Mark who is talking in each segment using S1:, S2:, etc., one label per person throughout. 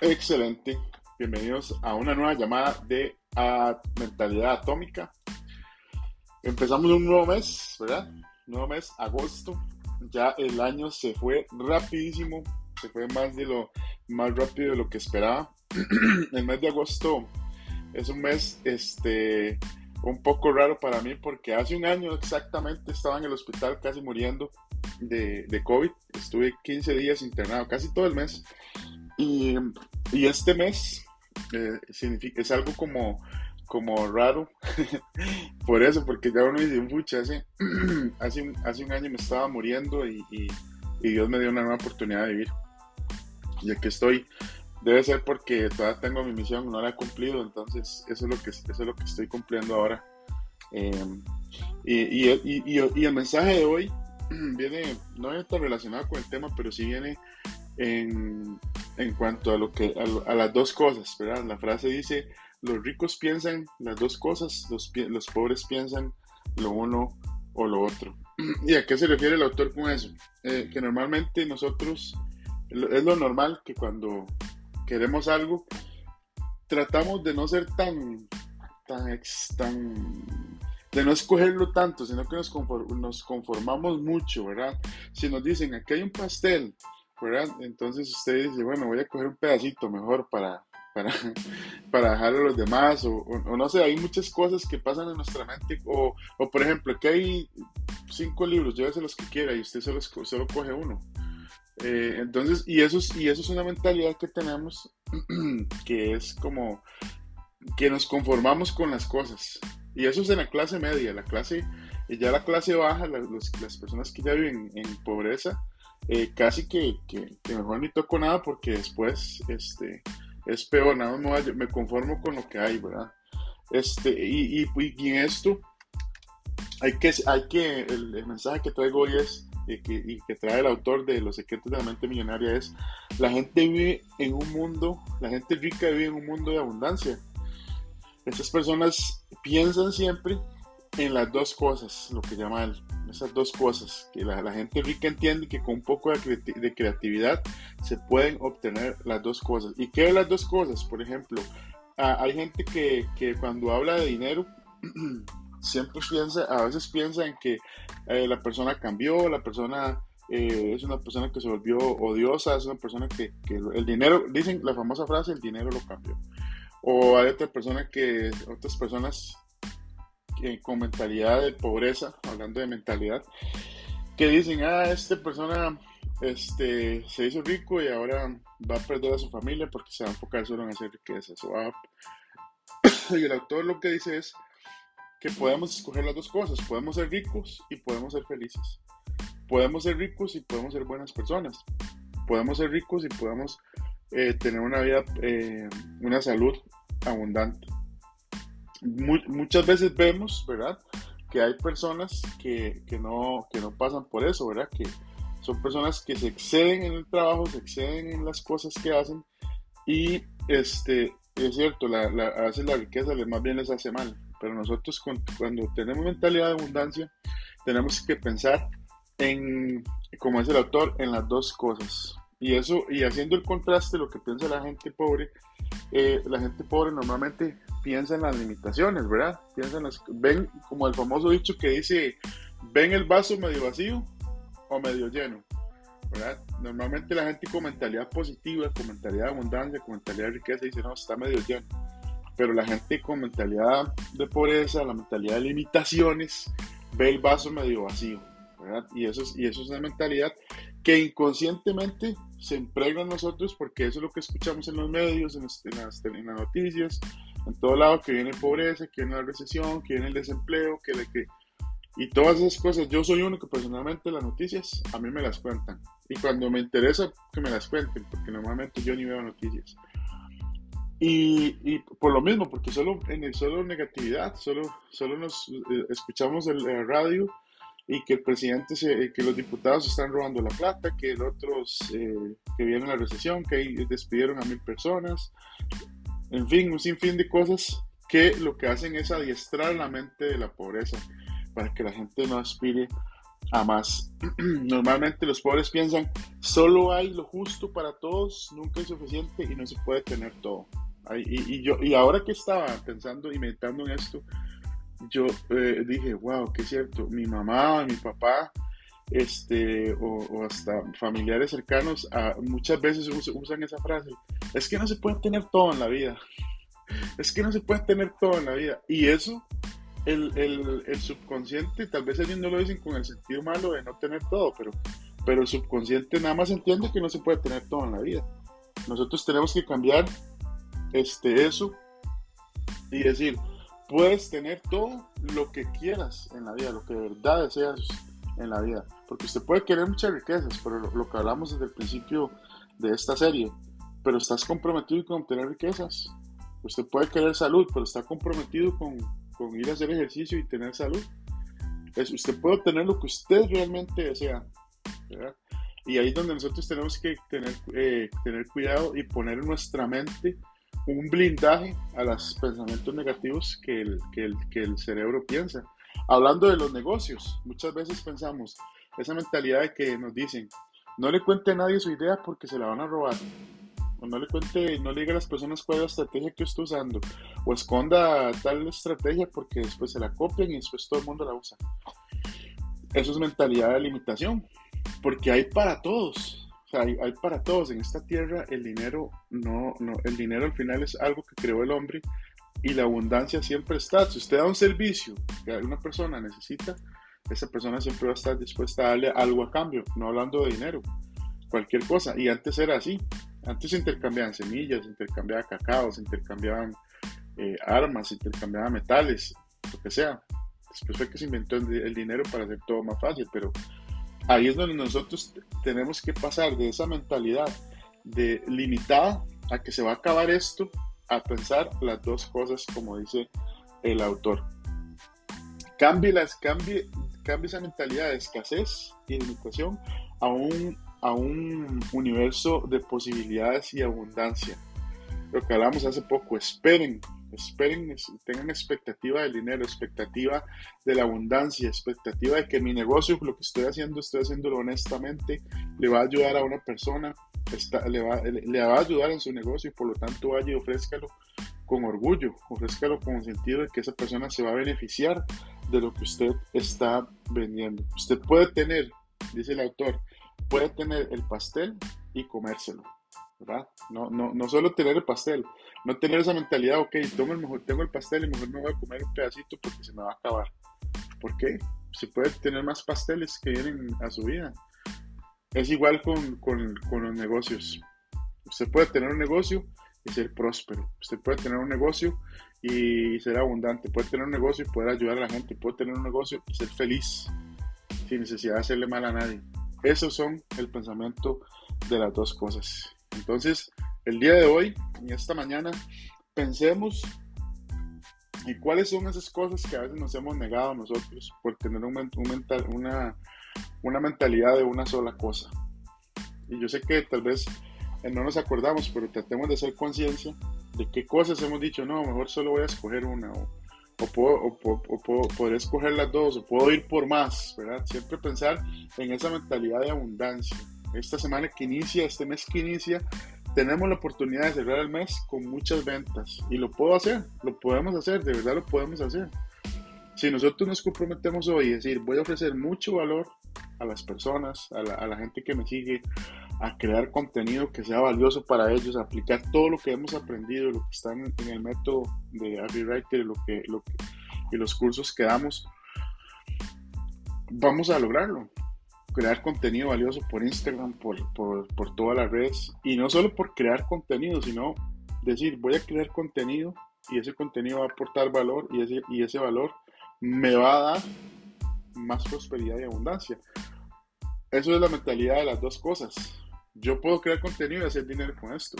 S1: Excelente. Bienvenidos a una nueva llamada de Mentalidad Atómica. Empezamos un nuevo mes, ¿verdad? Nuevo mes, agosto. Ya el año se fue rapidísimo, se fue más de lo más rápido de lo que esperaba. el mes de agosto es un mes este un poco raro para mí porque hace un año exactamente estaba en el hospital casi muriendo de, de COVID. Estuve 15 días internado, casi todo el mes. Y, y este mes eh, significa, es algo como, como raro. Por eso, porque ya uno dice, mucha, hace, hace, un, hace un año me estaba muriendo y, y, Dios me dio una nueva oportunidad de vivir. Y aquí estoy. Debe ser porque todavía tengo mi misión, no la he cumplido, entonces eso es lo que, eso es lo que estoy cumpliendo ahora. Eh, y, y, el mensaje de hoy viene, no está relacionado con el tema, pero sí viene en, en cuanto a, lo que, a, las dos cosas, ¿verdad? La frase dice, los ricos piensan las dos cosas, los, los pobres piensan lo uno o lo otro. ¿Y a qué se refiere el autor con eso? Eh, que normalmente nosotros, es lo normal que cuando queremos algo, tratamos de no ser tan, tan, tan de no escogerlo tanto, sino que nos, nos conformamos mucho, ¿verdad? Si nos dicen, aquí hay un pastel, entonces usted dice, bueno, voy a coger un pedacito mejor para, para, para dejar a los demás, o, no sé, hay muchas cosas que pasan en nuestra mente, o, o por ejemplo, que hay cinco libros, llévese los que quiera y usted solo, solo coge uno. Eh, entonces, y eso, es, y eso es una mentalidad que tenemos que es como que nos conformamos con las cosas. Y eso es en la clase media, la clase, ya la clase baja, las personas que ya viven en pobreza, eh, casi que, que, mejor ni toco nada porque después este, es peor, nada más me, conformo con lo que hay, ¿verdad? Este, y, y, en esto hay que, hay que el, mensaje que traigo hoy es, y que, y que trae el autor de Los secretos de la mente millonaria es, la gente vive en un mundo, la gente rica vive en un mundo de abundancia. Estas personas piensan siempre en las dos cosas, lo que llama esas dos cosas, que la, gente rica entiende que con un poco de, creatividad se pueden obtener las dos cosas. ¿Y qué es las dos cosas? Por ejemplo, hay gente que, que, cuando habla de dinero, siempre piensa, a veces piensa en que eh, la persona cambió, la persona eh, es una persona que se volvió odiosa, es una persona que, que el dinero, dicen la famosa frase, el dinero lo cambió. O hay otra persona que, otras personas con mentalidad de pobreza, hablando de mentalidad, que dicen, ah, esta persona este, se hizo rico y ahora va a perder a su familia porque se va a enfocar solo en hacer riquezas. y el autor lo que dice es que podemos escoger las dos cosas, podemos ser ricos y podemos ser felices. Podemos ser ricos y podemos ser buenas personas. Podemos ser ricos y podemos eh, tener una vida, eh, una salud abundante muchas veces vemos, ¿verdad? Que hay personas que, que, no, que no pasan por eso, ¿verdad? Que son personas que se exceden en el trabajo, se exceden en las cosas que hacen y este, es cierto, la, la, a veces la riqueza más bien les hace mal, pero nosotros cuando tenemos mentalidad de abundancia tenemos que pensar en, como dice el autor, en las dos cosas. Y eso, y haciendo el contraste, lo que piensa la gente pobre, eh, la gente pobre normalmente piensa en las limitaciones, ¿verdad? Piensa las, ven como el famoso dicho que dice, ven el vaso medio vacío o medio lleno, ¿verdad? Normalmente la gente con mentalidad positiva, con mentalidad de abundancia, con mentalidad de riqueza dice, no, está medio lleno. Pero la gente con mentalidad de pobreza, la mentalidad de limitaciones, ve el vaso medio vacío, ¿verdad? Y eso es, y eso es una mentalidad que inconscientemente se impregna en nosotros porque eso es lo que escuchamos en los medios, en las, en las noticias, en todo lado, que viene pobreza, que viene la recesión, que viene el desempleo, que, que y todas esas cosas. Yo soy uno que personalmente las noticias a mí me las cuentan. Y cuando me interesa que me las cuenten, porque normalmente yo ni veo noticias. Y, y por lo mismo, porque solo en el solo negatividad, solo, solo nos eh, escuchamos el, radio y que el presidente, se, que los diputados están robando la plata, que el otros, eh, que viene la recesión, que despidieron a mil personas, en fin, un sinfín de cosas que lo que hacen es adiestrar la mente de la pobreza para que la gente no aspire a más. Normalmente los pobres piensan, solo hay lo justo para todos, nunca es suficiente y no se puede tener todo. Y, yo, y ahora que estaba pensando y meditando en esto, yo eh, dije, wow, qué cierto, mi mamá, mi papá, este, o, hasta familiares cercanos, muchas veces usan esa frase, es que no se puede tener todo en la vida, es que no se puede tener todo en la vida. Y eso, el, el, el subconsciente, tal vez ellos no lo dicen con el sentido malo de no tener todo, pero, pero el subconsciente nada más entiende que no se puede tener todo en la vida. Nosotros tenemos que cambiar este, eso y decir, puedes tener todo lo que quieras en la vida, lo que de verdad deseas en la vida. Porque usted puede querer muchas riquezas, pero lo, que hablamos desde el principio de esta serie, pero estás comprometido con tener riquezas. Usted puede querer salud, pero está comprometido con, ir a hacer ejercicio y tener salud. Es, usted puede tener lo que usted realmente desea. Y ahí es donde nosotros tenemos que tener, eh, tener cuidado y poner nuestra mente un blindaje a los pensamientos negativos que el, que el, que el cerebro piensa. Hablando de los negocios, muchas veces pensamos esa mentalidad de que nos dicen, no le cuente a nadie su idea porque se la van a robar. O no le cuente, no le diga a las personas cuál es la estrategia que está usando. O esconda tal estrategia porque después se la copian y después todo el mundo la usa. Eso es mentalidad de limitación. Porque hay para todos. Sea, hay, para todos. En esta tierra el dinero no, no, el dinero al final es algo que creó el hombre y la abundancia siempre está. Si usted da un servicio que una persona necesita, esa persona siempre va a estar dispuesta a darle algo a cambio, no hablando de dinero, cualquier cosa. Y antes era así. Antes se intercambiaban semillas, se intercambiaban cacao, se intercambiaban armas, se intercambiaban metales, lo que sea. Después fue que se inventó el dinero para hacer todo más fácil, pero ahí es donde nosotros tenemos que pasar de esa mentalidad de limitada a que se va a acabar esto, a pensar las dos cosas como dice el autor. Cambie, las, cambie, cambie esa mentalidad de escasez y limitación a un, a un universo de posibilidades y abundancia. Lo que hablamos hace poco, esperen Esperen, tengan expectativa del dinero, expectativa de la abundancia, expectativa de que mi negocio, lo que estoy haciendo, estoy haciéndolo honestamente, le va a ayudar a una persona, le, va, le, va, a ayudar en su negocio y por lo tanto vaya y ofrézcalo con orgullo, ofrézcalo con sentido de que esa persona se va a beneficiar de lo que usted está vendiendo. Usted puede tener, dice el autor, puede tener el pastel y comérselo. ¿verdad? No, no, no solo tener el pastel, no tener esa mentalidad, ok, tomo mejor, tengo el pastel y mejor me voy a comer un pedacito porque se me va a acabar. ¿Por qué? Se puede tener más pasteles que vienen a su vida. Es igual con, con, con los negocios. Usted puede tener un negocio y ser próspero. Usted puede tener un negocio y ser abundante. Puede tener un negocio y poder ayudar a la gente. Puede tener un negocio y ser feliz sin necesidad de hacerle mal a nadie. Esos son el pensamiento de las dos cosas. Entonces, el día de hoy, en esta mañana, pensemos en cuáles son esas cosas que a veces nos hemos negado nosotros por tener un, mental, una, una mentalidad de una sola cosa. Y yo sé que tal vez eh, no nos acordamos, pero tratemos de hacer conciencia de qué cosas hemos dicho, no, mejor solo voy a escoger una, o, o, puedo, o, puedo, poder escoger las dos, o puedo ir por más, ¿verdad? Siempre pensar en esa mentalidad de abundancia esta semana que inicia, este mes que inicia, tenemos la oportunidad de cerrar el mes con muchas ventas. Y lo puedo hacer, lo podemos hacer, de verdad lo podemos hacer. Si nosotros nos comprometemos hoy, es decir, voy a ofrecer mucho valor a las personas, a la, gente que me sigue, a crear contenido que sea valioso para ellos, a aplicar todo lo que hemos aprendido, lo que está en, el método de Abby Writer lo que, lo que, y los cursos que damos, vamos a lograrlo crear contenido valioso por Instagram, por, por, por, todas las redes. Y no solo por crear contenido, sino decir, voy a crear contenido y ese contenido va a aportar valor y ese, y ese valor me va a dar más prosperidad y abundancia. Eso es la mentalidad de las dos cosas. Yo puedo crear contenido y hacer dinero con esto.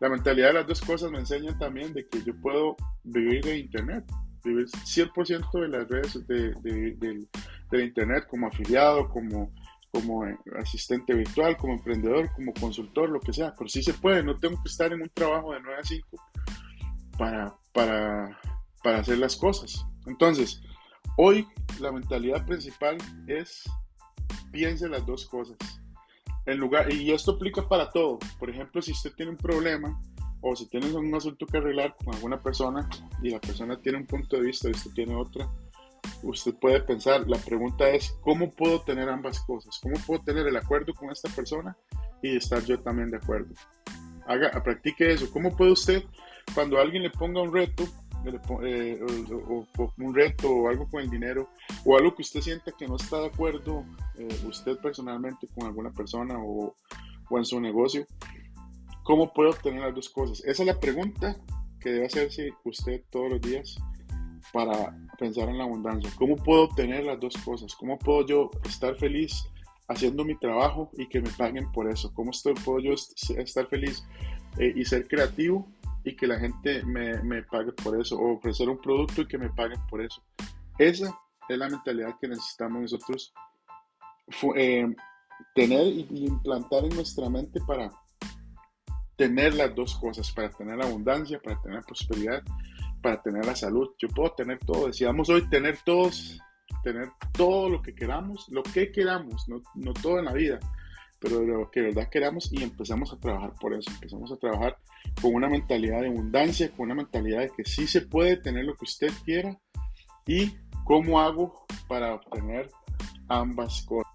S1: La mentalidad de las dos cosas me enseña también de que yo puedo vivir de Internet, vivir 100% de las redes de, de, de Internet como afiliado, como como asistente virtual, como emprendedor, como consultor, lo que sea, pero sí se puede, no tengo que estar en un trabajo de 9 a 5 para, para, para hacer las cosas. Entonces, hoy la mentalidad principal es piense las dos cosas. en lugar, y esto aplica para todo. Por ejemplo, si usted tiene un problema o si tiene un asunto que arreglar con alguna persona y la persona tiene un punto de vista y usted tiene otra, usted puede pensar, la pregunta es, ¿cómo puedo tener ambas cosas? ¿Cómo puedo tener el acuerdo con esta persona y estar yo también de acuerdo? Haga, practique eso. ¿Cómo puede usted, cuando alguien le ponga un reto, eh, o, un reto o algo con el dinero, o algo que usted sienta que no está de acuerdo, eh, usted personalmente con alguna persona o, en su negocio, ¿cómo puede obtener las dos cosas? Esa es la pregunta que debe hacerse usted todos los días para pensar en la abundancia. ¿Cómo puedo obtener las dos cosas? ¿Cómo puedo yo estar feliz haciendo mi trabajo y que me paguen por eso? ¿Cómo estoy, puedo yo estar feliz eh, y ser creativo y que la gente me, me, pague por eso? O ofrecer un producto y que me paguen por eso. Esa es la mentalidad que necesitamos nosotros eh, tener y implantar en nuestra mente para tener las dos cosas, para tener abundancia, para tener prosperidad para tener la salud. Yo puedo tener todo. Decíamos hoy tener todos, tener todo lo que queramos, lo que queramos, no, no todo en la vida, pero lo que de verdad queramos y empezamos a trabajar por eso. Empezamos a trabajar con una mentalidad de abundancia, con una mentalidad de que sí se puede tener lo que usted quiera y cómo hago para obtener ambas cosas.